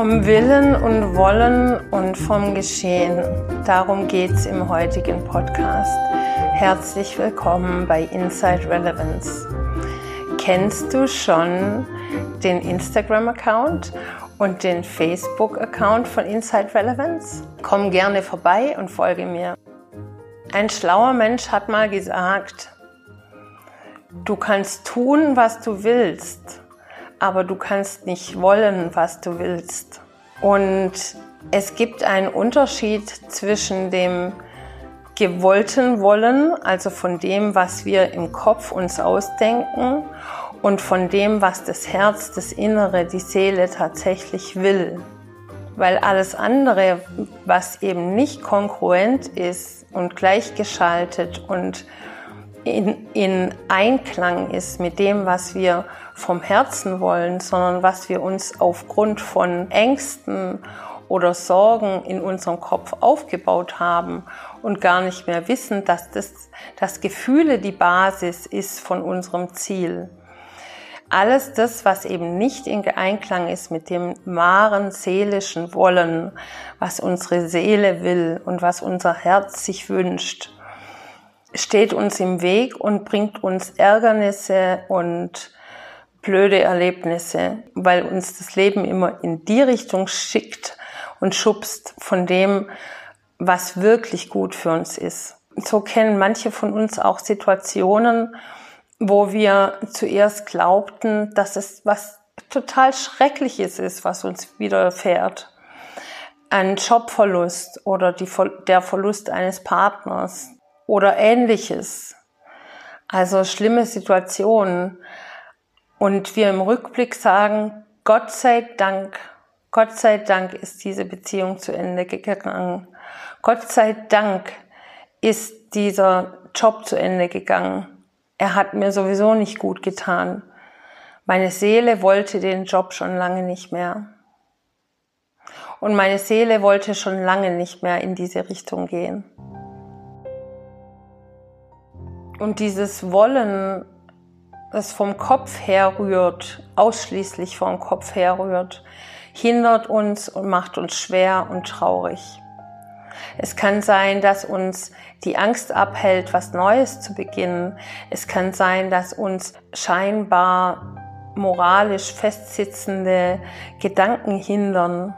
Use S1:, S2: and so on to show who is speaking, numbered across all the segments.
S1: Vom Willen und Wollen und vom Geschehen. Darum geht es im heutigen Podcast. Herzlich willkommen bei Inside Relevance. Kennst du schon den Instagram-Account und den Facebook-Account von Inside Relevance? Komm gerne vorbei und folge mir. Ein schlauer Mensch hat mal gesagt, du kannst tun, was du willst, aber du kannst nicht wollen, was du willst. Und es gibt einen Unterschied zwischen dem gewollten Wollen, also von dem, was wir im Kopf uns ausdenken, und von dem, was das Herz, das Innere, die Seele tatsächlich will. Weil alles andere, was eben nicht kongruent ist und gleichgeschaltet und in, in Einklang ist mit dem, was wir vom Herzen wollen, sondern was wir uns aufgrund von Ängsten oder Sorgen in unserem Kopf aufgebaut haben und gar nicht mehr wissen, dass das, dass Gefühle die Basis ist von unserem Ziel. Alles das, was eben nicht in Einklang ist mit dem wahren seelischen Wollen, was unsere Seele will und was unser Herz sich wünscht, steht uns im Weg und bringt uns Ärgernisse und blöde Erlebnisse, weil uns das Leben immer in die Richtung schickt und schubst von dem, was wirklich gut für uns ist. So kennen manche von uns auch Situationen, wo wir zuerst glaubten, dass es was total Schreckliches ist, was uns widerfährt. Ein Jobverlust oder die, der Verlust eines Partners oder ähnliches. Also schlimme Situationen. Und wir im Rückblick sagen, Gott sei Dank, Gott sei Dank ist diese Beziehung zu Ende gegangen. Gott sei Dank ist dieser Job zu Ende gegangen. Er hat mir sowieso nicht gut getan. Meine Seele wollte den Job schon lange nicht mehr. Und meine Seele wollte schon lange nicht mehr in diese Richtung gehen. Und dieses Wollen, das vom Kopf herrührt, ausschließlich vom Kopf herrührt, hindert uns und macht uns schwer und traurig. Es kann sein, dass uns die Angst abhält, was Neues zu beginnen. Es kann sein, dass uns scheinbar moralisch festsitzende Gedanken hindern.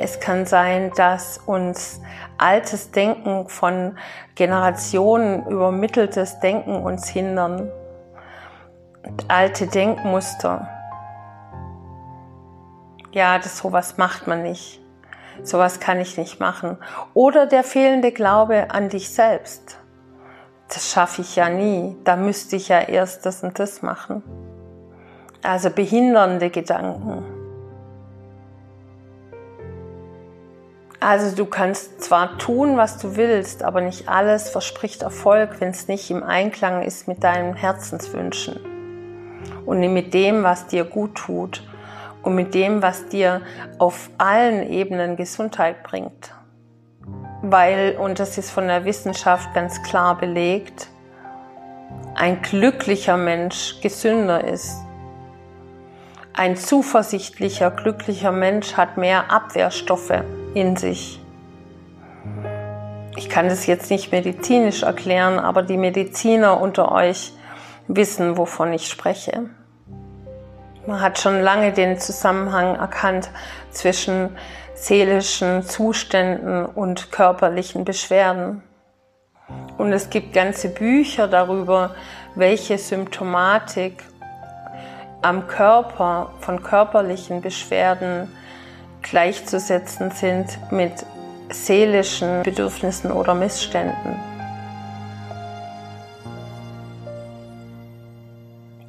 S1: Es kann sein, dass uns altes Denken von Generationen übermitteltes Denken uns hindern. Alte Denkmuster. Ja, das sowas macht man nicht. Sowas kann ich nicht machen. Oder der fehlende Glaube an dich selbst. Das schaffe ich ja nie. Da müsste ich ja erst das und das machen. Also behindernde Gedanken. Also du kannst zwar tun, was du willst, aber nicht alles verspricht Erfolg, wenn es nicht im Einklang ist mit deinen Herzenswünschen und mit dem, was dir gut tut und mit dem, was dir auf allen Ebenen Gesundheit bringt. Weil, und das ist von der Wissenschaft ganz klar belegt, ein glücklicher Mensch gesünder ist. Ein zuversichtlicher, glücklicher Mensch hat mehr Abwehrstoffe in sich. Ich kann das jetzt nicht medizinisch erklären, aber die Mediziner unter euch wissen, wovon ich spreche. Man hat schon lange den Zusammenhang erkannt zwischen seelischen Zuständen und körperlichen Beschwerden. Und es gibt ganze Bücher darüber, welche Symptomatik am Körper von körperlichen Beschwerden gleichzusetzen sind mit seelischen Bedürfnissen oder Missständen.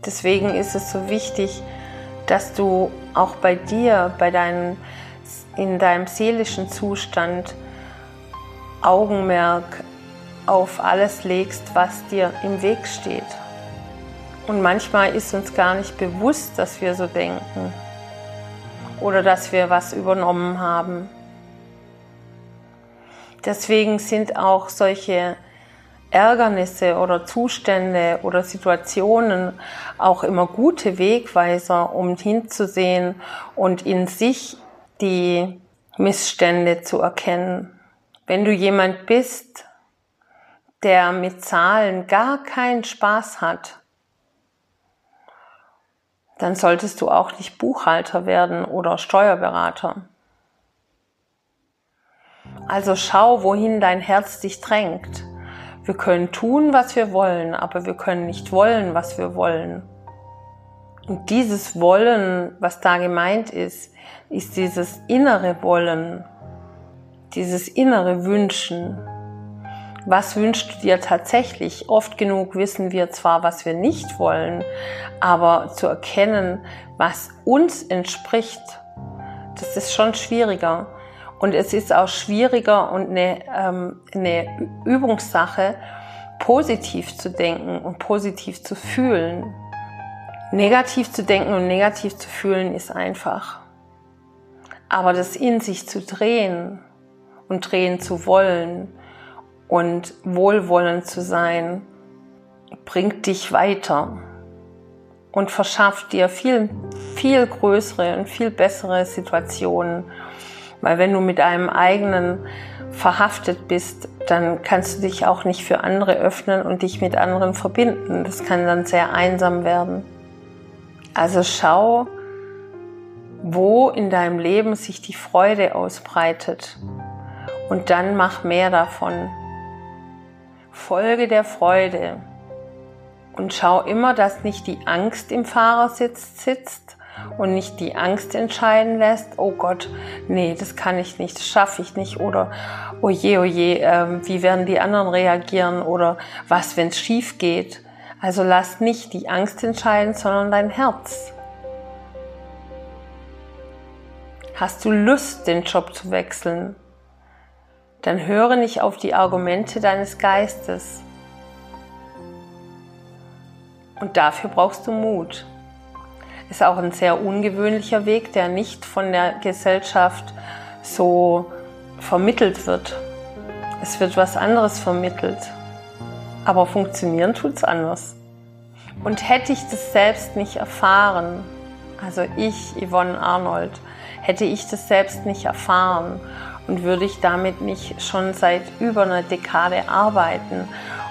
S1: Deswegen ist es so wichtig, dass du auch bei dir, bei deinem, in deinem seelischen Zustand Augenmerk auf alles legst, was dir im Weg steht. Und manchmal ist uns gar nicht bewusst, dass wir so denken oder dass wir was übernommen haben. Deswegen sind auch solche Ärgernisse oder Zustände oder Situationen auch immer gute Wegweiser, um hinzusehen und in sich die Missstände zu erkennen. Wenn du jemand bist, der mit Zahlen gar keinen Spaß hat, dann solltest du auch nicht Buchhalter werden oder Steuerberater. Also schau, wohin dein Herz dich drängt. Wir können tun, was wir wollen, aber wir können nicht wollen, was wir wollen. Und dieses Wollen, was da gemeint ist, ist dieses innere Wollen, dieses innere Wünschen. Was wünschst du dir tatsächlich? Oft genug wissen wir zwar, was wir nicht wollen, aber zu erkennen, was uns entspricht, das ist schon schwieriger. Und es ist auch schwieriger und eine, ähm, eine Übungssache, positiv zu denken und positiv zu fühlen. Negativ zu denken und negativ zu fühlen ist einfach. Aber das in sich zu drehen und drehen zu wollen und wohlwollend zu sein, bringt dich weiter und verschafft dir viel, viel größere und viel bessere Situationen weil wenn du mit einem eigenen verhaftet bist, dann kannst du dich auch nicht für andere öffnen und dich mit anderen verbinden. Das kann dann sehr einsam werden. Also schau, wo in deinem Leben sich die Freude ausbreitet und dann mach mehr davon. Folge der Freude und schau immer, dass nicht die Angst im Fahrersitz sitzt, und nicht die Angst entscheiden lässt, oh Gott, nee, das kann ich nicht, das schaffe ich nicht oder oh je, oh je, äh, wie werden die anderen reagieren oder was, wenn es schief geht. Also lass nicht die Angst entscheiden, sondern dein Herz. Hast du Lust, den Job zu wechseln? Dann höre nicht auf die Argumente deines Geistes. Und dafür brauchst du Mut ist auch ein sehr ungewöhnlicher Weg, der nicht von der Gesellschaft so vermittelt wird. Es wird was anderes vermittelt, aber funktionieren tut es anders. Und hätte ich das selbst nicht erfahren, also ich, Yvonne Arnold, hätte ich das selbst nicht erfahren und würde ich damit nicht schon seit über einer Dekade arbeiten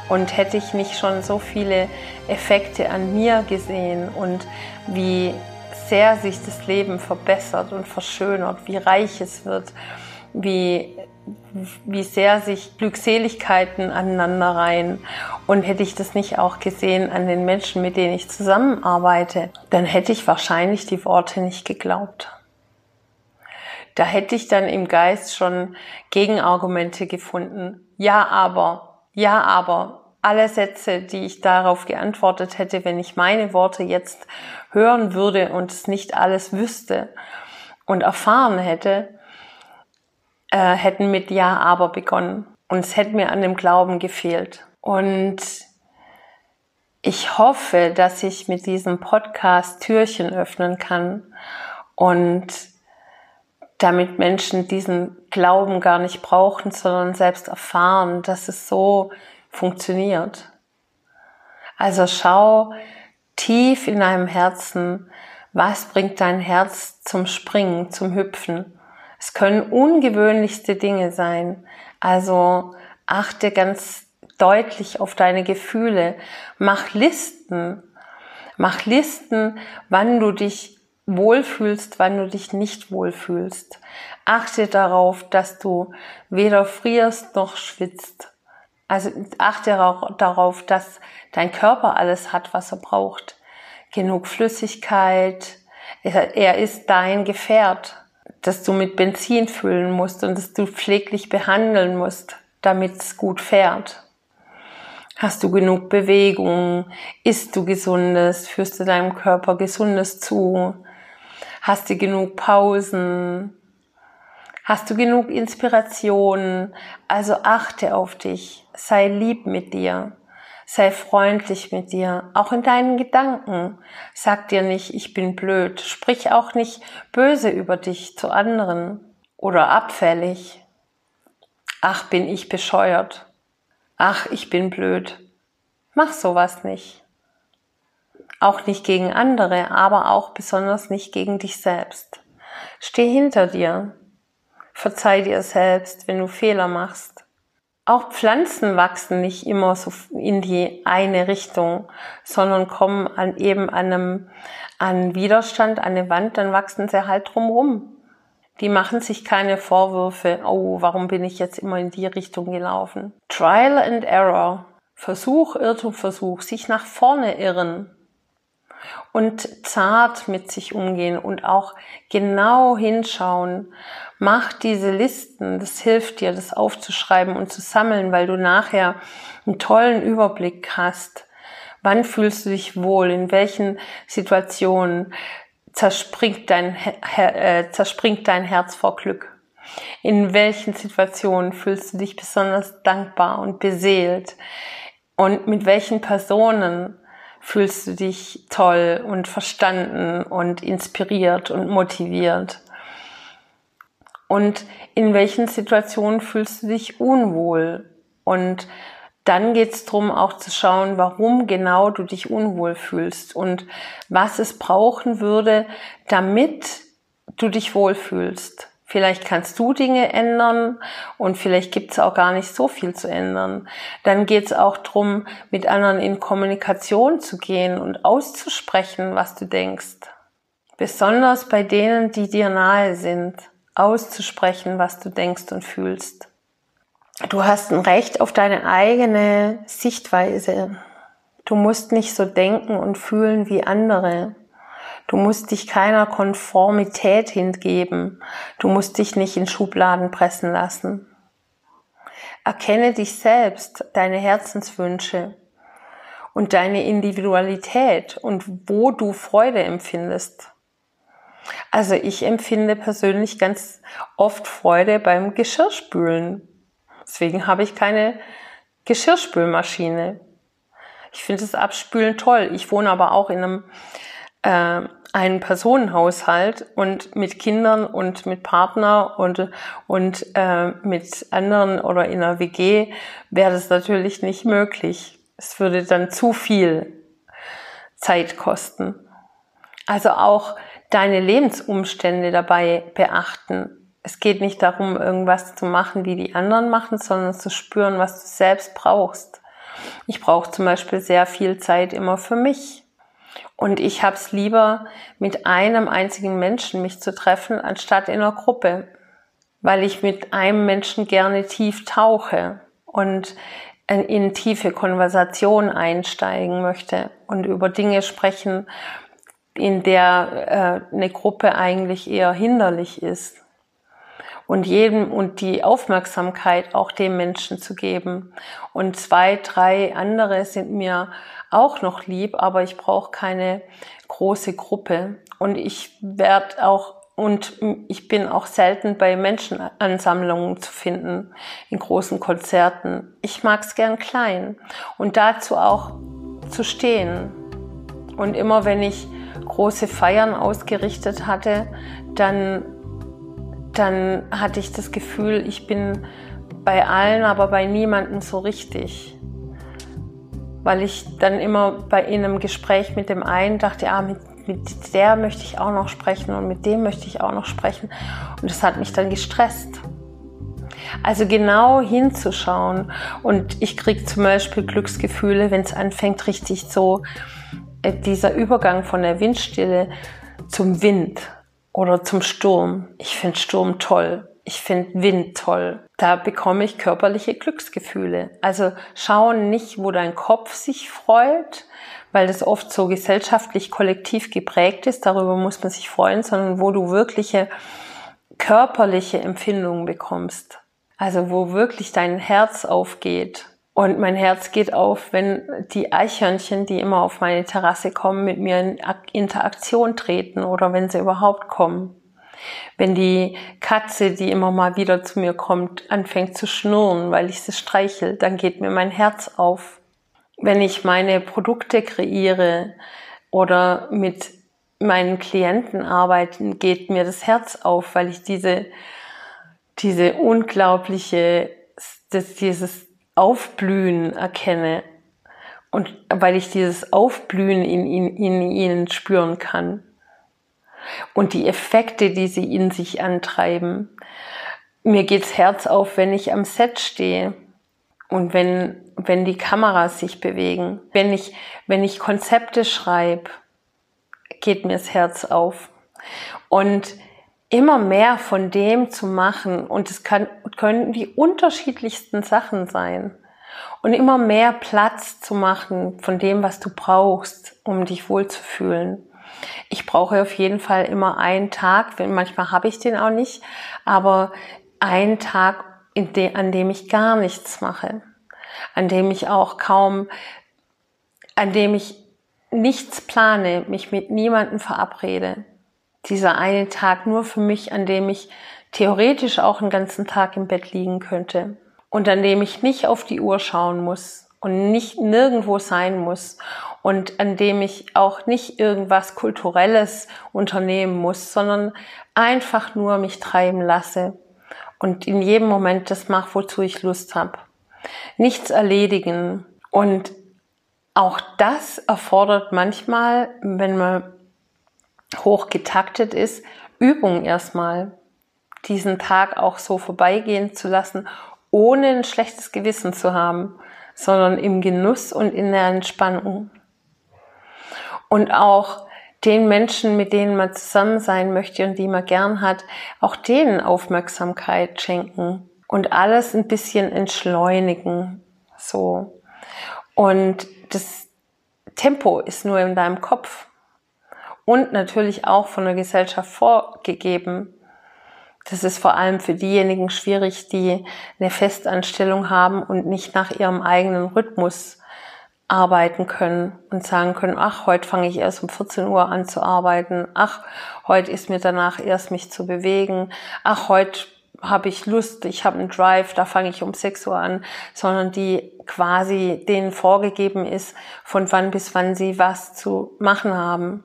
S1: und hätte ich nicht schon so viele Effekte an mir gesehen und wie sehr sich das Leben verbessert und verschönert, wie reich es wird, wie, wie sehr sich Glückseligkeiten aneinander reihen. Und hätte ich das nicht auch gesehen an den Menschen, mit denen ich zusammenarbeite, dann hätte ich wahrscheinlich die Worte nicht geglaubt. Da hätte ich dann im Geist schon Gegenargumente gefunden. Ja, aber, ja, aber, alle Sätze, die ich darauf geantwortet hätte, wenn ich meine Worte jetzt hören würde und es nicht alles wüsste und erfahren hätte, äh, hätten mit Ja, aber begonnen. Und es hätte mir an dem Glauben gefehlt. Und ich hoffe, dass ich mit diesem Podcast Türchen öffnen kann und damit Menschen diesen Glauben gar nicht brauchen, sondern selbst erfahren, dass es so funktioniert. Also schau tief in deinem Herzen, was bringt dein Herz zum Springen, zum Hüpfen. Es können ungewöhnlichste Dinge sein. Also achte ganz deutlich auf deine Gefühle. Mach Listen. Mach Listen, wann du dich wohlfühlst, wann du dich nicht wohlfühlst. Achte darauf, dass du weder frierst noch schwitzt. Also achte darauf, dass dein Körper alles hat, was er braucht. Genug Flüssigkeit. Er ist dein Gefährt, das du mit Benzin füllen musst und das du pfleglich behandeln musst, damit es gut fährt. Hast du genug Bewegung? Isst du Gesundes? Führst du deinem Körper Gesundes zu? Hast du genug Pausen? Hast du genug Inspiration? Also achte auf dich, sei lieb mit dir, sei freundlich mit dir, auch in deinen Gedanken. Sag dir nicht, ich bin blöd, sprich auch nicht böse über dich zu anderen oder abfällig. Ach, bin ich bescheuert. ach, ich bin blöd. Mach sowas nicht. Auch nicht gegen andere, aber auch besonders nicht gegen dich selbst. Steh hinter dir. Verzeih dir selbst, wenn du Fehler machst. Auch Pflanzen wachsen nicht immer so in die eine Richtung, sondern kommen an eben an einem an Widerstand, an eine Wand, dann wachsen sie halt drumrum. Die machen sich keine Vorwürfe, oh, warum bin ich jetzt immer in die Richtung gelaufen? Trial and Error. Versuch, Irrtum, Versuch, sich nach vorne irren und zart mit sich umgehen und auch genau hinschauen. Mach diese Listen, das hilft dir, das aufzuschreiben und zu sammeln, weil du nachher einen tollen Überblick hast. Wann fühlst du dich wohl? In welchen Situationen zerspringt dein, äh, zerspringt dein Herz vor Glück? In welchen Situationen fühlst du dich besonders dankbar und beseelt? Und mit welchen Personen fühlst du dich toll und verstanden und inspiriert und motiviert? Und in welchen Situationen fühlst du dich unwohl? Und dann geht es darum, auch zu schauen, warum genau du dich unwohl fühlst und was es brauchen würde, damit du dich wohlfühlst. Vielleicht kannst du Dinge ändern und vielleicht gibt es auch gar nicht so viel zu ändern. Dann geht es auch darum, mit anderen in Kommunikation zu gehen und auszusprechen, was du denkst. Besonders bei denen, die dir nahe sind, auszusprechen, was du denkst und fühlst. Du hast ein Recht auf deine eigene Sichtweise. Du musst nicht so denken und fühlen wie andere. Du musst dich keiner Konformität hingeben. Du musst dich nicht in Schubladen pressen lassen. Erkenne dich selbst, deine Herzenswünsche und deine Individualität und wo du Freude empfindest. Also ich empfinde persönlich ganz oft Freude beim Geschirrspülen. Deswegen habe ich keine Geschirrspülmaschine. Ich finde das Abspülen toll. Ich wohne aber auch in einem äh, einen Personenhaushalt und mit Kindern und mit Partner und, und äh, mit anderen oder in einer WG wäre das natürlich nicht möglich. Es würde dann zu viel Zeit kosten. Also auch deine Lebensumstände dabei beachten. Es geht nicht darum, irgendwas zu machen, wie die anderen machen, sondern zu spüren, was du selbst brauchst. Ich brauche zum Beispiel sehr viel Zeit immer für mich und ich habe es lieber, mit einem einzigen Menschen mich zu treffen, anstatt in einer Gruppe, weil ich mit einem Menschen gerne tief tauche und in tiefe Konversation einsteigen möchte und über Dinge sprechen, in der äh, eine Gruppe eigentlich eher hinderlich ist. Und jedem und die Aufmerksamkeit auch dem Menschen zu geben. Und zwei, drei andere sind mir auch noch lieb, aber ich brauche keine große Gruppe. Und ich werde auch und ich bin auch selten bei Menschenansammlungen zu finden, in großen Konzerten. Ich mag es gern klein und dazu auch zu stehen. Und immer wenn ich große Feiern ausgerichtet hatte, dann, dann hatte ich das Gefühl, ich bin bei allen, aber bei niemandem so richtig weil ich dann immer bei in einem Gespräch mit dem einen dachte, ja, mit, mit der möchte ich auch noch sprechen und mit dem möchte ich auch noch sprechen. Und das hat mich dann gestresst. Also genau hinzuschauen. Und ich kriege zum Beispiel Glücksgefühle, wenn es anfängt, richtig so äh, dieser Übergang von der Windstille zum Wind oder zum Sturm. Ich finde Sturm toll ich finde Wind toll. Da bekomme ich körperliche Glücksgefühle. Also schau nicht, wo dein Kopf sich freut, weil das oft so gesellschaftlich kollektiv geprägt ist, darüber muss man sich freuen, sondern wo du wirkliche körperliche Empfindungen bekommst. Also wo wirklich dein Herz aufgeht. Und mein Herz geht auf, wenn die Eichhörnchen, die immer auf meine Terrasse kommen, mit mir in Interaktion treten oder wenn sie überhaupt kommen. Wenn die Katze, die immer mal wieder zu mir kommt, anfängt zu schnurren, weil ich sie streichel, dann geht mir mein Herz auf. Wenn ich meine Produkte kreiere oder mit meinen Klienten arbeite, geht mir das Herz auf, weil ich diese, diese unglaubliche, das, dieses Aufblühen erkenne und weil ich dieses Aufblühen in, in, in ihnen spüren kann und die Effekte, die sie in sich antreiben. Mir geht's Herz auf, wenn ich am Set stehe und wenn, wenn die Kameras sich bewegen, wenn ich, wenn ich Konzepte schreibe, geht mir das Herz auf. Und immer mehr von dem zu machen. Und es kann, können die unterschiedlichsten Sachen sein. Und immer mehr Platz zu machen von dem, was du brauchst, um dich wohlzufühlen. Ich brauche auf jeden Fall immer einen Tag, manchmal habe ich den auch nicht, aber einen Tag, de, an dem ich gar nichts mache, an dem ich auch kaum, an dem ich nichts plane, mich mit niemandem verabrede, dieser eine Tag nur für mich, an dem ich theoretisch auch einen ganzen Tag im Bett liegen könnte und an dem ich nicht auf die Uhr schauen muss und nicht nirgendwo sein muss und an dem ich auch nicht irgendwas Kulturelles unternehmen muss, sondern einfach nur mich treiben lasse und in jedem Moment das mache, wozu ich Lust habe. Nichts erledigen. Und auch das erfordert manchmal, wenn man hoch getaktet ist, Übung erstmal, diesen Tag auch so vorbeigehen zu lassen, ohne ein schlechtes Gewissen zu haben, sondern im Genuss und in der Entspannung. Und auch den Menschen, mit denen man zusammen sein möchte und die man gern hat, auch denen Aufmerksamkeit schenken und alles ein bisschen entschleunigen, so. Und das Tempo ist nur in deinem Kopf und natürlich auch von der Gesellschaft vorgegeben. Das ist vor allem für diejenigen schwierig, die eine Festanstellung haben und nicht nach ihrem eigenen Rhythmus arbeiten können und sagen können, ach, heute fange ich erst um 14 Uhr an zu arbeiten, ach, heute ist mir danach erst mich zu bewegen, ach, heute habe ich Lust, ich habe einen Drive, da fange ich um 6 Uhr an, sondern die quasi denen vorgegeben ist, von wann bis wann sie was zu machen haben.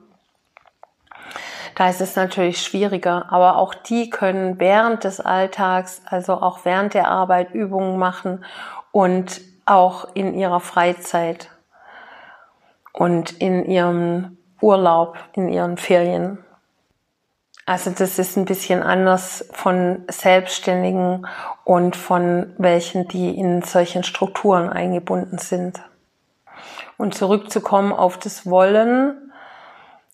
S1: Da ist es natürlich schwieriger, aber auch die können während des Alltags, also auch während der Arbeit Übungen machen und auch in ihrer Freizeit und in ihrem Urlaub, in ihren Ferien. Also das ist ein bisschen anders von Selbstständigen und von welchen, die in solchen Strukturen eingebunden sind. Und zurückzukommen auf das Wollen,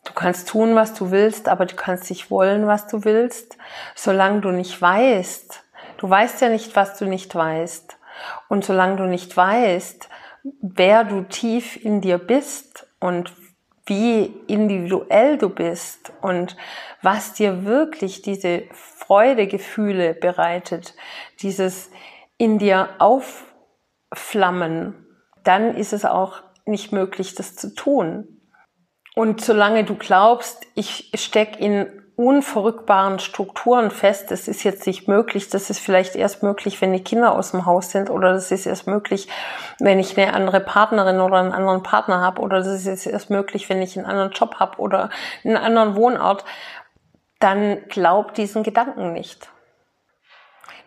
S1: Du kannst tun, was du willst, aber du kannst nicht wollen, was du willst, solange du nicht weißt. Du weißt ja nicht, was du nicht weißt. Und solange du nicht weißt, wer du tief in dir bist und wie individuell du bist und was dir wirklich diese Freudegefühle bereitet, dieses in dir aufflammen, dann ist es auch nicht möglich, das zu tun. Und solange du glaubst, ich stecke in unverrückbaren Strukturen fest, das ist jetzt nicht möglich, das ist vielleicht erst möglich, wenn die Kinder aus dem Haus sind oder das ist erst möglich, wenn ich eine andere Partnerin oder einen anderen Partner habe oder das ist erst möglich, wenn ich einen anderen Job habe oder einen anderen Wohnort, dann glaub diesen Gedanken nicht.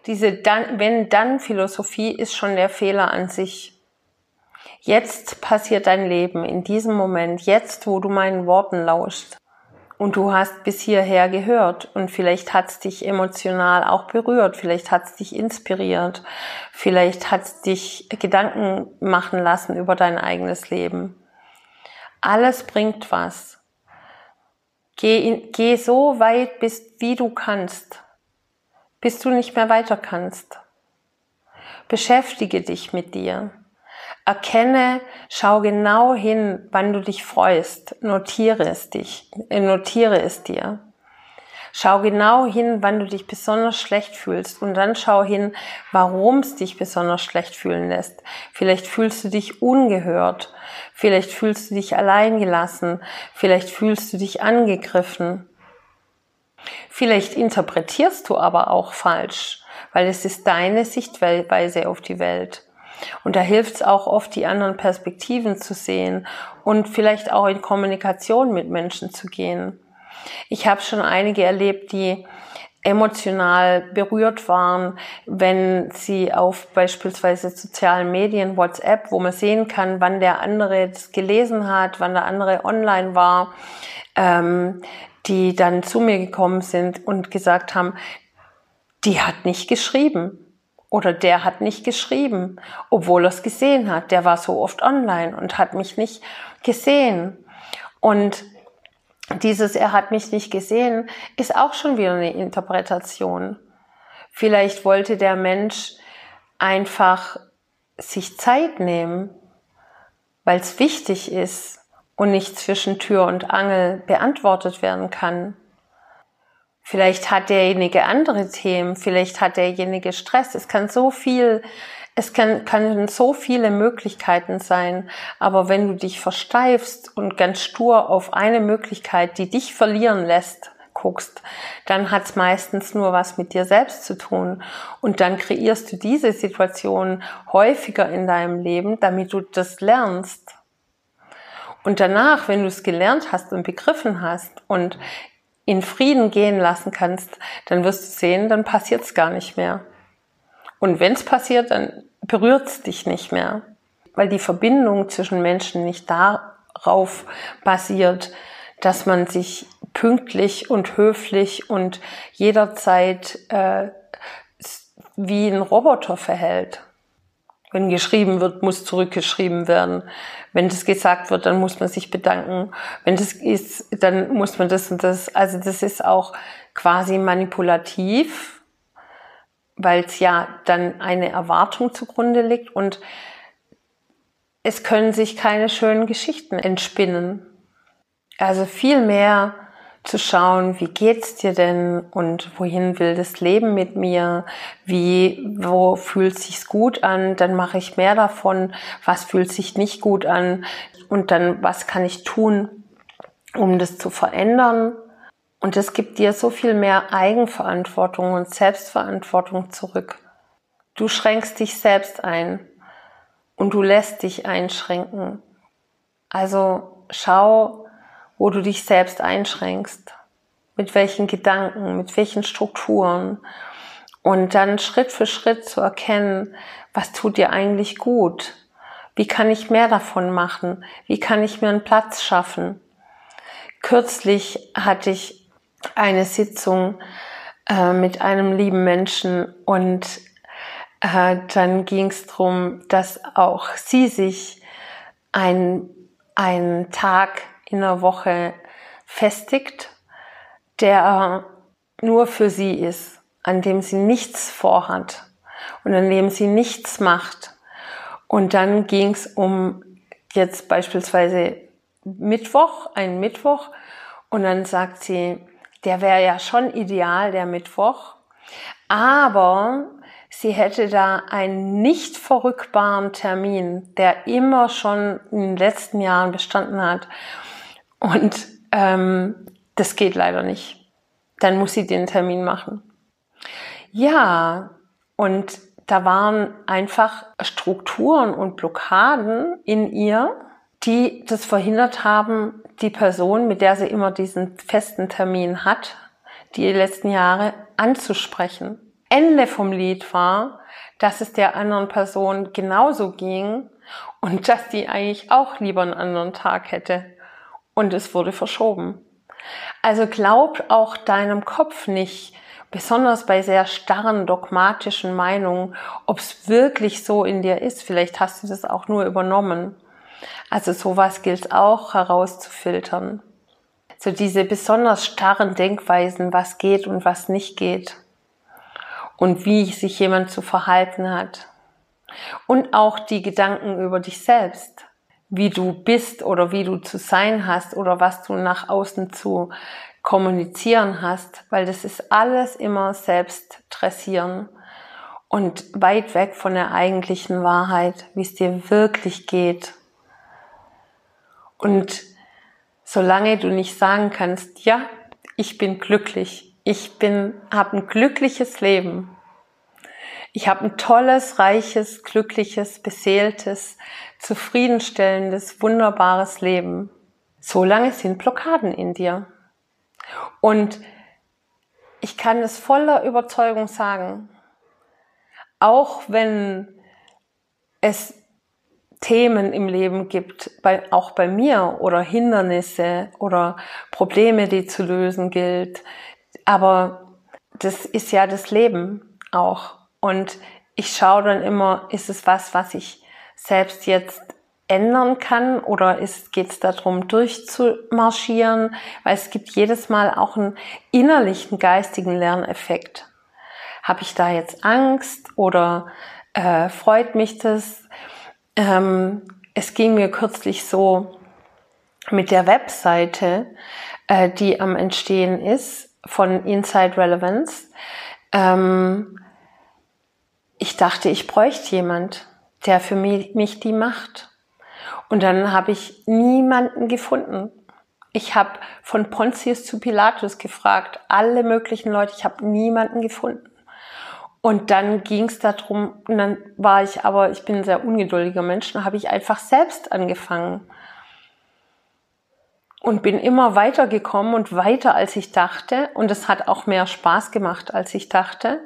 S1: Diese wenn dann Philosophie ist schon der Fehler an sich. Jetzt passiert dein Leben in diesem Moment, jetzt, wo du meinen Worten lauschst. Und du hast bis hierher gehört und vielleicht hat es dich emotional auch berührt, vielleicht hat es dich inspiriert, vielleicht hat es dich Gedanken machen lassen über dein eigenes Leben. Alles bringt was. Geh, in, geh so weit, bis wie du kannst, bis du nicht mehr weiter kannst. Beschäftige dich mit dir. Erkenne, schau genau hin, wann du dich freust. Notiere es dich, äh, notiere es dir. Schau genau hin, wann du dich besonders schlecht fühlst und dann schau hin, warum es dich besonders schlecht fühlen lässt. Vielleicht fühlst du dich ungehört, vielleicht fühlst du dich alleingelassen, vielleicht fühlst du dich angegriffen. Vielleicht interpretierst du aber auch falsch, weil es ist deine Sichtweise auf die Welt. Und da hilft es auch oft, die anderen Perspektiven zu sehen und vielleicht auch in Kommunikation mit Menschen zu gehen. Ich habe schon einige erlebt, die emotional berührt waren, wenn sie auf beispielsweise sozialen Medien, WhatsApp, wo man sehen kann, wann der andere das gelesen hat, wann der andere online war, ähm, die dann zu mir gekommen sind und gesagt haben, die hat nicht geschrieben oder der hat nicht geschrieben, obwohl er es gesehen hat. Der war so oft online und hat mich nicht gesehen. Und dieses Er hat mich nicht gesehen ist auch schon wieder eine Interpretation. Vielleicht wollte der Mensch einfach sich Zeit nehmen, weil es wichtig ist und nicht zwischen Tür und Angel beantwortet werden kann. Vielleicht hat derjenige andere Themen, vielleicht hat derjenige Stress. Es kann so viel es kann, können so viele Möglichkeiten sein, aber wenn du dich versteifst und ganz stur auf eine Möglichkeit, die dich verlieren lässt, guckst, dann hat es meistens nur was mit dir selbst zu tun. Und dann kreierst du diese Situation häufiger in deinem Leben, damit du das lernst. Und danach, wenn du es gelernt hast und begriffen hast und in Frieden gehen lassen kannst, dann wirst du sehen, dann passiert es gar nicht mehr. Und wenn es passiert, dann berührt es dich nicht mehr, weil die Verbindung zwischen Menschen nicht darauf basiert, dass man sich pünktlich und höflich und jederzeit äh, wie ein Roboter verhält. Wenn geschrieben wird, muss zurückgeschrieben werden. Wenn das gesagt wird, dann muss man sich bedanken. Wenn das ist, dann muss man das und das. Also das ist auch quasi manipulativ weil es ja dann eine Erwartung zugrunde liegt und es können sich keine schönen Geschichten entspinnen. Also viel mehr zu schauen, wie geht's dir denn und wohin will das Leben mit mir? Wie, wo fühlt sich's gut an? Dann mache ich mehr davon. Was fühlt sich nicht gut an? Und dann, was kann ich tun, um das zu verändern? Und es gibt dir so viel mehr Eigenverantwortung und Selbstverantwortung zurück. Du schränkst dich selbst ein und du lässt dich einschränken. Also schau, wo du dich selbst einschränkst, mit welchen Gedanken, mit welchen Strukturen und dann Schritt für Schritt zu erkennen, was tut dir eigentlich gut? Wie kann ich mehr davon machen? Wie kann ich mir einen Platz schaffen? Kürzlich hatte ich eine Sitzung äh, mit einem lieben Menschen und äh, dann ging es darum, dass auch sie sich ein, einen Tag in der Woche festigt, der nur für sie ist, an dem sie nichts vorhat und an dem sie nichts macht. Und dann ging es um jetzt beispielsweise Mittwoch, einen Mittwoch, und dann sagt sie, der wäre ja schon ideal, der Mittwoch. Aber sie hätte da einen nicht verrückbaren Termin, der immer schon in den letzten Jahren bestanden hat. Und ähm, das geht leider nicht. Dann muss sie den Termin machen. Ja, und da waren einfach Strukturen und Blockaden in ihr, die das verhindert haben, die Person, mit der sie immer diesen festen Termin hat, die letzten Jahre anzusprechen. Ende vom Lied war, dass es der anderen Person genauso ging und dass die eigentlich auch lieber einen anderen Tag hätte. Und es wurde verschoben. Also glaub auch deinem Kopf nicht, besonders bei sehr starren dogmatischen Meinungen, ob es wirklich so in dir ist. Vielleicht hast du das auch nur übernommen. Also sowas gilt auch herauszufiltern. So diese besonders starren Denkweisen, was geht und was nicht geht. Und wie sich jemand zu verhalten hat. Und auch die Gedanken über dich selbst. Wie du bist oder wie du zu sein hast oder was du nach außen zu kommunizieren hast, weil das ist alles immer selbst dressieren und weit weg von der eigentlichen Wahrheit, wie es dir wirklich geht. Und solange du nicht sagen kannst, ja, ich bin glücklich, ich bin, habe ein glückliches Leben, ich habe ein tolles, reiches, glückliches, beseeltes, zufriedenstellendes, wunderbares Leben. Solange sind Blockaden in dir. Und ich kann es voller Überzeugung sagen, auch wenn es Themen im Leben gibt, bei, auch bei mir oder Hindernisse oder Probleme, die zu lösen gilt. Aber das ist ja das Leben auch. Und ich schaue dann immer, ist es was, was ich selbst jetzt ändern kann oder geht es darum, durchzumarschieren? Weil es gibt jedes Mal auch einen innerlichen geistigen Lerneffekt. Habe ich da jetzt Angst oder äh, freut mich das? Ähm, es ging mir kürzlich so mit der Webseite, äh, die am Entstehen ist von Inside Relevance. Ähm, ich dachte, ich bräuchte jemand, der für mich, mich die macht. Und dann habe ich niemanden gefunden. Ich habe von Pontius zu Pilatus gefragt, alle möglichen Leute, ich habe niemanden gefunden. Und dann ging es darum, und dann war ich aber, ich bin ein sehr ungeduldiger Mensch, dann habe ich einfach selbst angefangen. Und bin immer weiter gekommen und weiter, als ich dachte. Und es hat auch mehr Spaß gemacht, als ich dachte.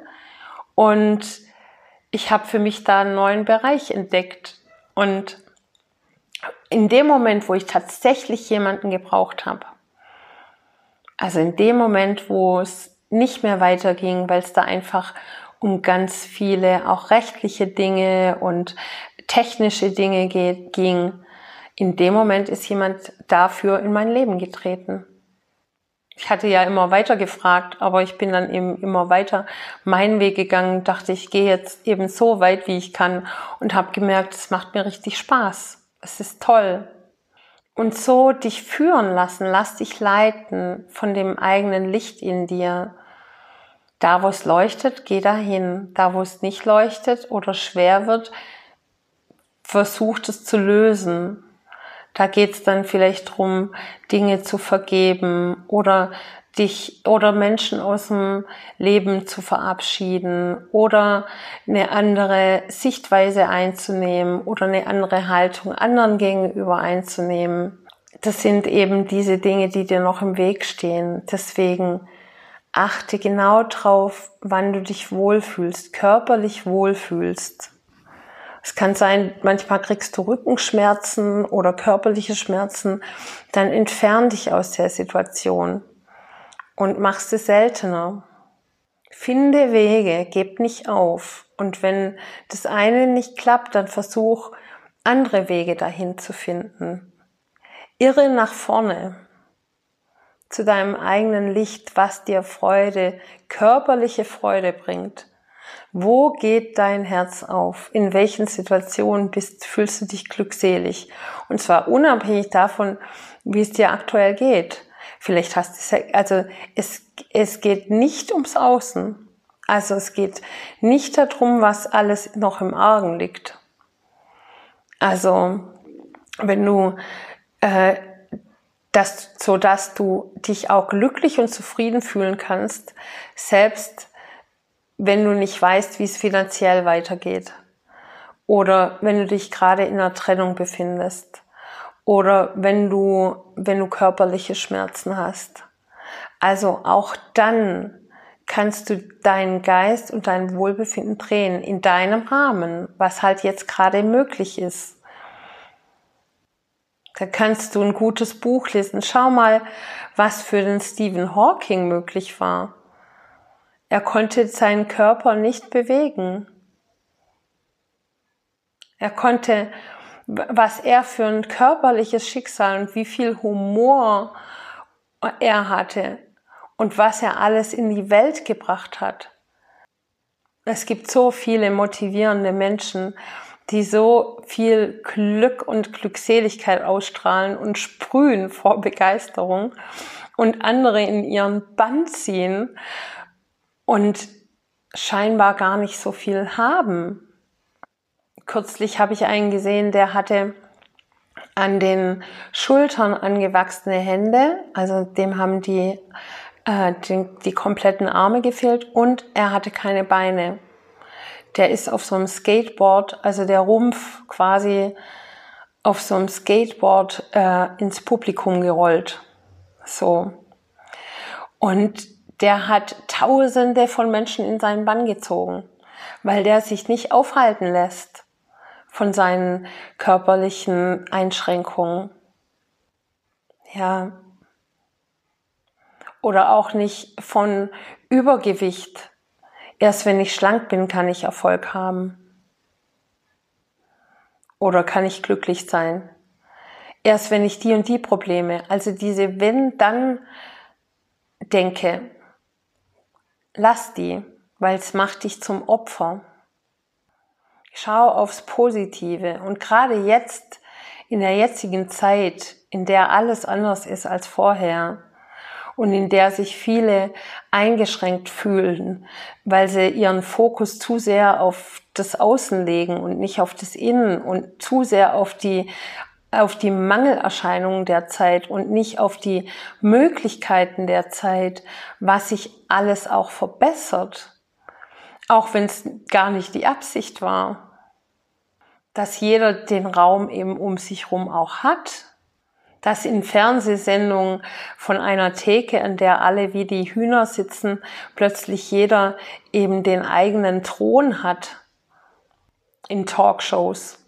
S1: Und ich habe für mich da einen neuen Bereich entdeckt. Und in dem Moment, wo ich tatsächlich jemanden gebraucht habe, also in dem Moment, wo es nicht mehr weiterging, weil es da einfach um ganz viele auch rechtliche Dinge und technische Dinge ging. In dem Moment ist jemand dafür in mein Leben getreten. Ich hatte ja immer weiter gefragt, aber ich bin dann eben immer weiter meinen Weg gegangen, dachte, ich gehe jetzt eben so weit, wie ich kann und habe gemerkt, es macht mir richtig Spaß. Es ist toll. Und so dich führen lassen, lass dich leiten von dem eigenen Licht in dir. Da, wo es leuchtet, geh dahin. Da, wo es nicht leuchtet oder schwer wird, versucht es zu lösen. Da geht es dann vielleicht drum, Dinge zu vergeben oder dich oder Menschen aus dem Leben zu verabschieden oder eine andere Sichtweise einzunehmen oder eine andere Haltung anderen gegenüber einzunehmen. Das sind eben diese Dinge, die dir noch im Weg stehen. Deswegen achte genau drauf, wann du dich wohlfühlst, körperlich wohlfühlst. Es kann sein, manchmal kriegst du Rückenschmerzen oder körperliche Schmerzen, dann entfern dich aus der Situation und machst es seltener. Finde Wege, gib nicht auf. Und wenn das eine nicht klappt, dann versuch andere Wege dahin zu finden. Irre nach vorne zu deinem eigenen Licht, was dir Freude, körperliche Freude bringt. Wo geht dein Herz auf? In welchen Situationen bist, fühlst du dich glückselig? Und zwar unabhängig davon, wie es dir aktuell geht. Vielleicht hast du, also es, es geht nicht ums Außen. Also es geht nicht darum, was alles noch im Argen liegt. Also wenn du äh, dass, so dass du dich auch glücklich und zufrieden fühlen kannst, selbst wenn du nicht weißt, wie es finanziell weitergeht. Oder wenn du dich gerade in einer Trennung befindest. Oder wenn du, wenn du körperliche Schmerzen hast. Also auch dann kannst du deinen Geist und dein Wohlbefinden drehen in deinem Rahmen, was halt jetzt gerade möglich ist. Da kannst du ein gutes Buch lesen. Schau mal, was für den Stephen Hawking möglich war. Er konnte seinen Körper nicht bewegen. Er konnte, was er für ein körperliches Schicksal und wie viel Humor er hatte und was er alles in die Welt gebracht hat. Es gibt so viele motivierende Menschen die so viel Glück und Glückseligkeit ausstrahlen und sprühen vor Begeisterung und andere in ihren Bann ziehen und scheinbar gar nicht so viel haben. Kürzlich habe ich einen gesehen, der hatte an den Schultern angewachsene Hände, also dem haben die, äh, die, die kompletten Arme gefehlt und er hatte keine Beine der ist auf so einem Skateboard, also der Rumpf quasi auf so einem Skateboard äh, ins Publikum gerollt. So. Und der hat Tausende von Menschen in seinen Bann gezogen, weil der sich nicht aufhalten lässt von seinen körperlichen Einschränkungen. Ja. Oder auch nicht von Übergewicht. Erst wenn ich schlank bin, kann ich Erfolg haben. Oder kann ich glücklich sein. Erst wenn ich die und die Probleme, also diese wenn-dann denke, lass die, weil es macht dich zum Opfer. Schau aufs Positive. Und gerade jetzt, in der jetzigen Zeit, in der alles anders ist als vorher und in der sich viele eingeschränkt fühlen, weil sie ihren Fokus zu sehr auf das Außen legen und nicht auf das Innen und zu sehr auf die auf die Mangelerscheinungen der Zeit und nicht auf die Möglichkeiten der Zeit, was sich alles auch verbessert, auch wenn es gar nicht die Absicht war, dass jeder den Raum eben um sich herum auch hat, dass in Fernsehsendungen von einer Theke, an der alle wie die Hühner sitzen, plötzlich jeder eben den eigenen Thron hat in Talkshows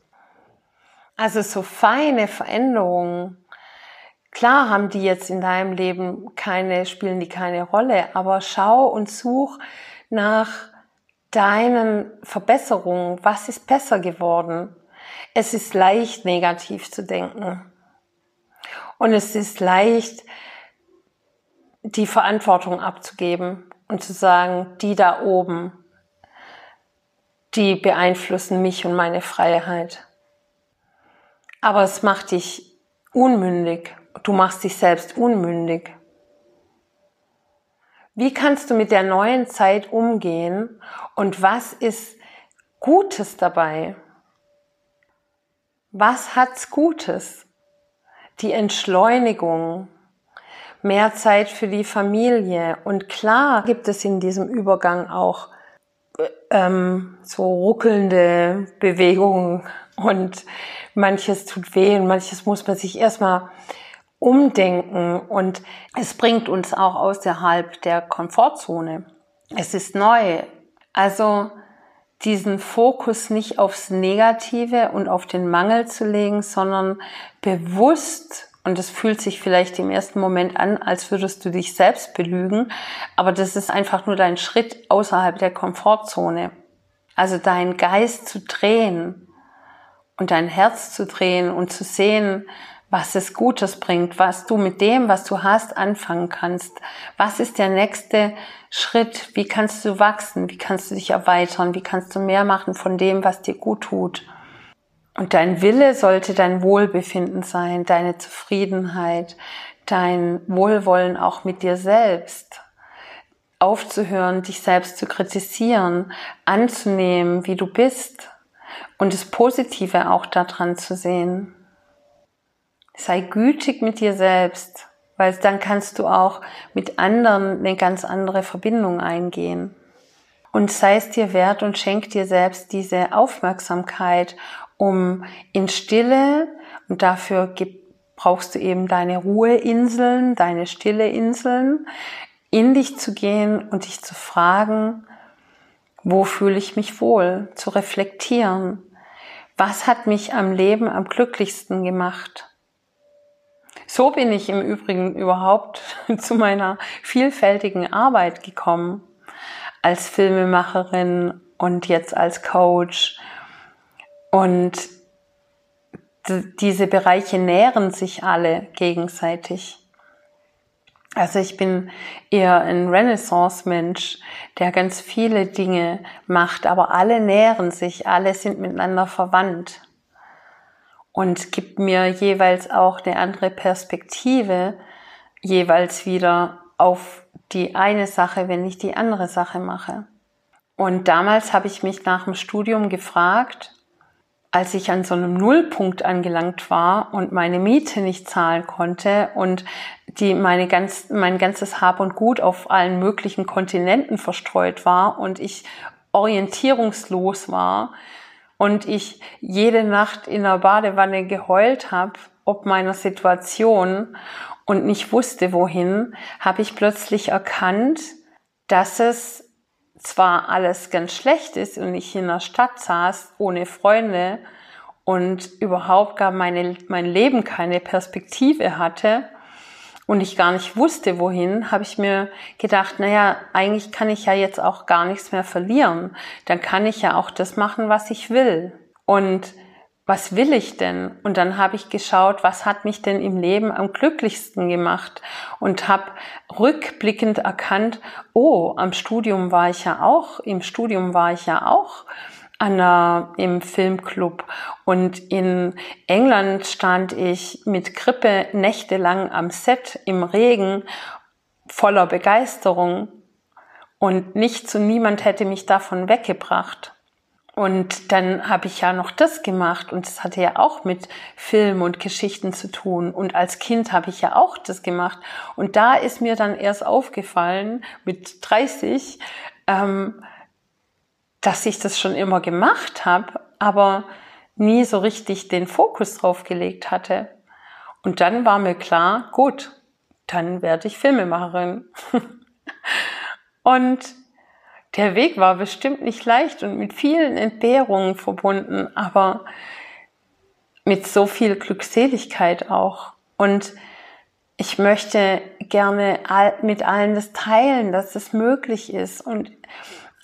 S1: also so feine Veränderungen. Klar haben die jetzt in deinem Leben keine, spielen die keine Rolle, aber schau und such nach deinen Verbesserungen. Was ist besser geworden? Es ist leicht, negativ zu denken. Und es ist leicht, die Verantwortung abzugeben und zu sagen, die da oben, die beeinflussen mich und meine Freiheit. Aber es macht dich unmündig. Du machst dich selbst unmündig. Wie kannst du mit der neuen Zeit umgehen und was ist Gutes dabei? Was hat's Gutes? Die Entschleunigung, mehr Zeit für die Familie und klar gibt es in diesem Übergang auch ähm, so ruckelnde Bewegungen und manches tut weh und manches muss man sich erstmal umdenken und es bringt uns auch außerhalb der Komfortzone. Es ist neu. Also diesen Fokus nicht aufs Negative und auf den Mangel zu legen, sondern bewusst, und das fühlt sich vielleicht im ersten Moment an, als würdest du dich selbst belügen, aber das ist einfach nur dein Schritt außerhalb der Komfortzone. Also deinen Geist zu drehen und dein Herz zu drehen und zu sehen, was es Gutes bringt, was du mit dem, was du hast, anfangen kannst. Was ist der nächste Schritt? Wie kannst du wachsen? Wie kannst du dich erweitern? Wie kannst du mehr machen von dem, was dir gut tut? Und dein Wille sollte dein Wohlbefinden sein, deine Zufriedenheit, dein Wohlwollen auch mit dir selbst. Aufzuhören, dich selbst zu kritisieren, anzunehmen, wie du bist und das Positive auch daran zu sehen. Sei gütig mit dir selbst, weil dann kannst du auch mit anderen eine ganz andere Verbindung eingehen. Und sei es dir wert und schenk dir selbst diese Aufmerksamkeit, um in Stille, und dafür brauchst du eben deine Ruheinseln, deine stille Inseln, in dich zu gehen und dich zu fragen, wo fühle ich mich wohl? Zu reflektieren. Was hat mich am Leben am glücklichsten gemacht? So bin ich im Übrigen überhaupt zu meiner vielfältigen Arbeit gekommen. Als Filmemacherin und jetzt als Coach. Und diese Bereiche nähren sich alle gegenseitig. Also ich bin eher ein Renaissance-Mensch, der ganz viele Dinge macht, aber alle nähren sich, alle sind miteinander verwandt und gibt mir jeweils auch eine andere Perspektive, jeweils wieder auf die eine Sache, wenn ich die andere Sache mache. Und damals habe ich mich nach dem Studium gefragt, als ich an so einem Nullpunkt angelangt war und meine Miete nicht zahlen konnte und die meine ganz, mein ganzes Hab und Gut auf allen möglichen Kontinenten verstreut war und ich orientierungslos war und ich jede Nacht in der Badewanne geheult habe, ob meiner Situation und nicht wusste wohin, habe ich plötzlich erkannt, dass es zwar alles ganz schlecht ist und ich in der Stadt saß ohne Freunde und überhaupt gar meine, mein Leben keine Perspektive hatte und ich gar nicht wusste, wohin, habe ich mir gedacht, naja, eigentlich kann ich ja jetzt auch gar nichts mehr verlieren. Dann kann ich ja auch das machen, was ich will. Und was will ich denn? Und dann habe ich geschaut, was hat mich denn im Leben am glücklichsten gemacht und habe rückblickend erkannt, oh, am Studium war ich ja auch, im Studium war ich ja auch der, im Filmclub und in England stand ich mit Grippe nächtelang am Set im Regen voller Begeisterung und nichts und niemand hätte mich davon weggebracht. Und dann habe ich ja noch das gemacht und das hatte ja auch mit Film und Geschichten zu tun. Und als Kind habe ich ja auch das gemacht. Und da ist mir dann erst aufgefallen mit 30, ähm, dass ich das schon immer gemacht habe, aber nie so richtig den Fokus drauf gelegt hatte. Und dann war mir klar, gut, dann werde ich Filmemacherin. und der Weg war bestimmt nicht leicht und mit vielen Entbehrungen verbunden, aber mit so viel Glückseligkeit auch. Und ich möchte gerne mit allen das teilen, dass es möglich ist und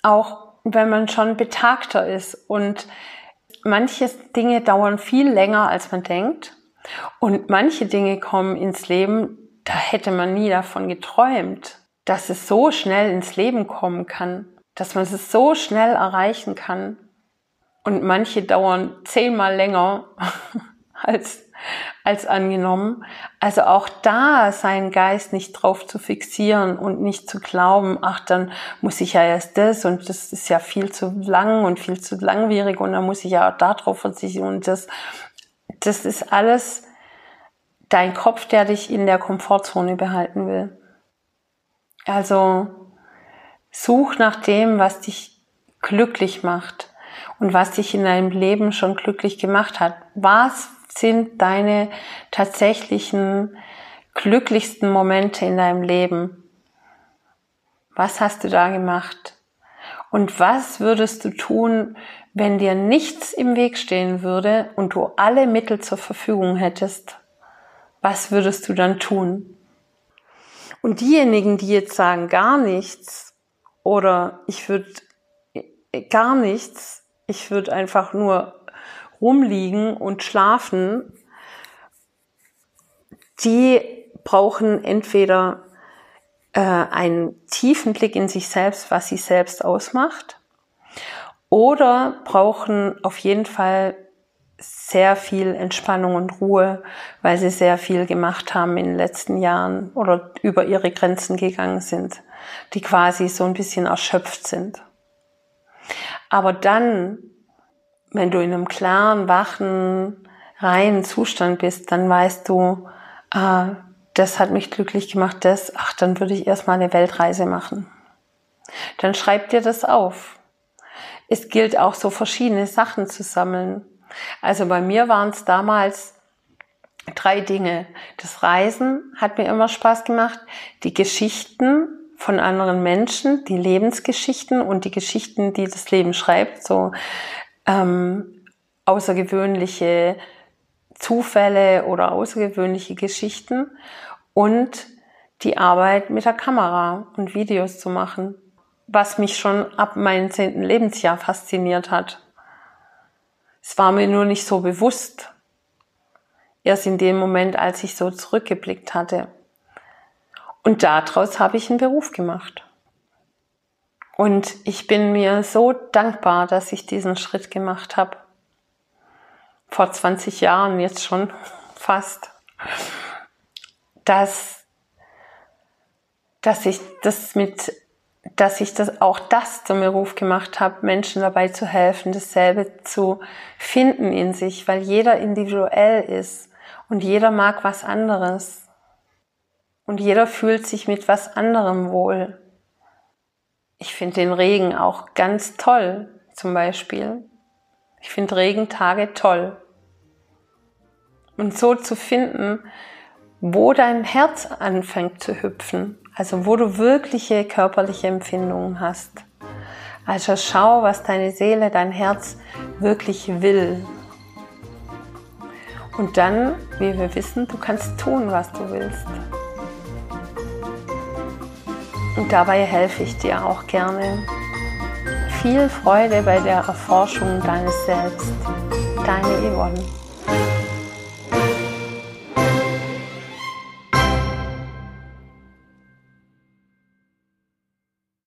S1: auch wenn man schon betagter ist und manche Dinge dauern viel länger als man denkt und manche Dinge kommen ins Leben, da hätte man nie davon geträumt, dass es so schnell ins Leben kommen kann dass man es so schnell erreichen kann. Und manche dauern zehnmal länger als, als angenommen. Also auch da seinen Geist nicht drauf zu fixieren und nicht zu glauben, ach, dann muss ich ja erst das und das ist ja viel zu lang und viel zu langwierig und dann muss ich ja auch darauf verzichten und das, das ist alles dein Kopf, der dich in der Komfortzone behalten will. Also Such nach dem, was dich glücklich macht und was dich in deinem Leben schon glücklich gemacht hat. Was sind deine tatsächlichen glücklichsten Momente in deinem Leben? Was hast du da gemacht? Und was würdest du tun, wenn dir nichts im Weg stehen würde und du alle Mittel zur Verfügung hättest? Was würdest du dann tun? Und diejenigen, die jetzt sagen gar nichts, oder ich würde gar nichts, ich würde einfach nur rumliegen und schlafen, die brauchen entweder äh, einen tiefen Blick in sich selbst, was sie selbst ausmacht, oder brauchen auf jeden Fall sehr viel Entspannung und Ruhe, weil sie sehr viel gemacht haben in den letzten Jahren oder über ihre Grenzen gegangen sind die quasi so ein bisschen erschöpft sind. Aber dann, wenn du in einem klaren, wachen, reinen Zustand bist, dann weißt du, ah, das hat mich glücklich gemacht, das, ach, dann würde ich erstmal eine Weltreise machen. Dann schreib dir das auf. Es gilt auch so verschiedene Sachen zu sammeln. Also bei mir waren es damals drei Dinge. Das Reisen hat mir immer Spaß gemacht, die Geschichten von anderen Menschen, die Lebensgeschichten und die Geschichten, die das Leben schreibt, so ähm, außergewöhnliche Zufälle oder außergewöhnliche Geschichten und die Arbeit mit der Kamera und Videos zu machen, was mich schon ab meinem zehnten Lebensjahr fasziniert hat. Es war mir nur nicht so bewusst. Erst in dem Moment, als ich so zurückgeblickt hatte. Und daraus habe ich einen Beruf gemacht. Und ich bin mir so dankbar, dass ich diesen Schritt gemacht habe. Vor 20 Jahren jetzt schon fast. Dass, dass ich das mit, dass ich das auch das zum Beruf gemacht habe, Menschen dabei zu helfen, dasselbe zu finden in sich, weil jeder individuell ist und jeder mag was anderes. Und jeder fühlt sich mit was anderem wohl. Ich finde den Regen auch ganz toll, zum Beispiel. Ich finde Regentage toll. Und so zu finden, wo dein Herz anfängt zu hüpfen Also wo du wirkliche körperliche Empfindungen hast. Also schau, was deine Seele, dein Herz wirklich will. Und dann, wie wir wissen, du kannst tun, was du willst. Und dabei helfe ich dir auch gerne. Viel Freude bei der Erforschung deines Selbst. Deine Yvonne.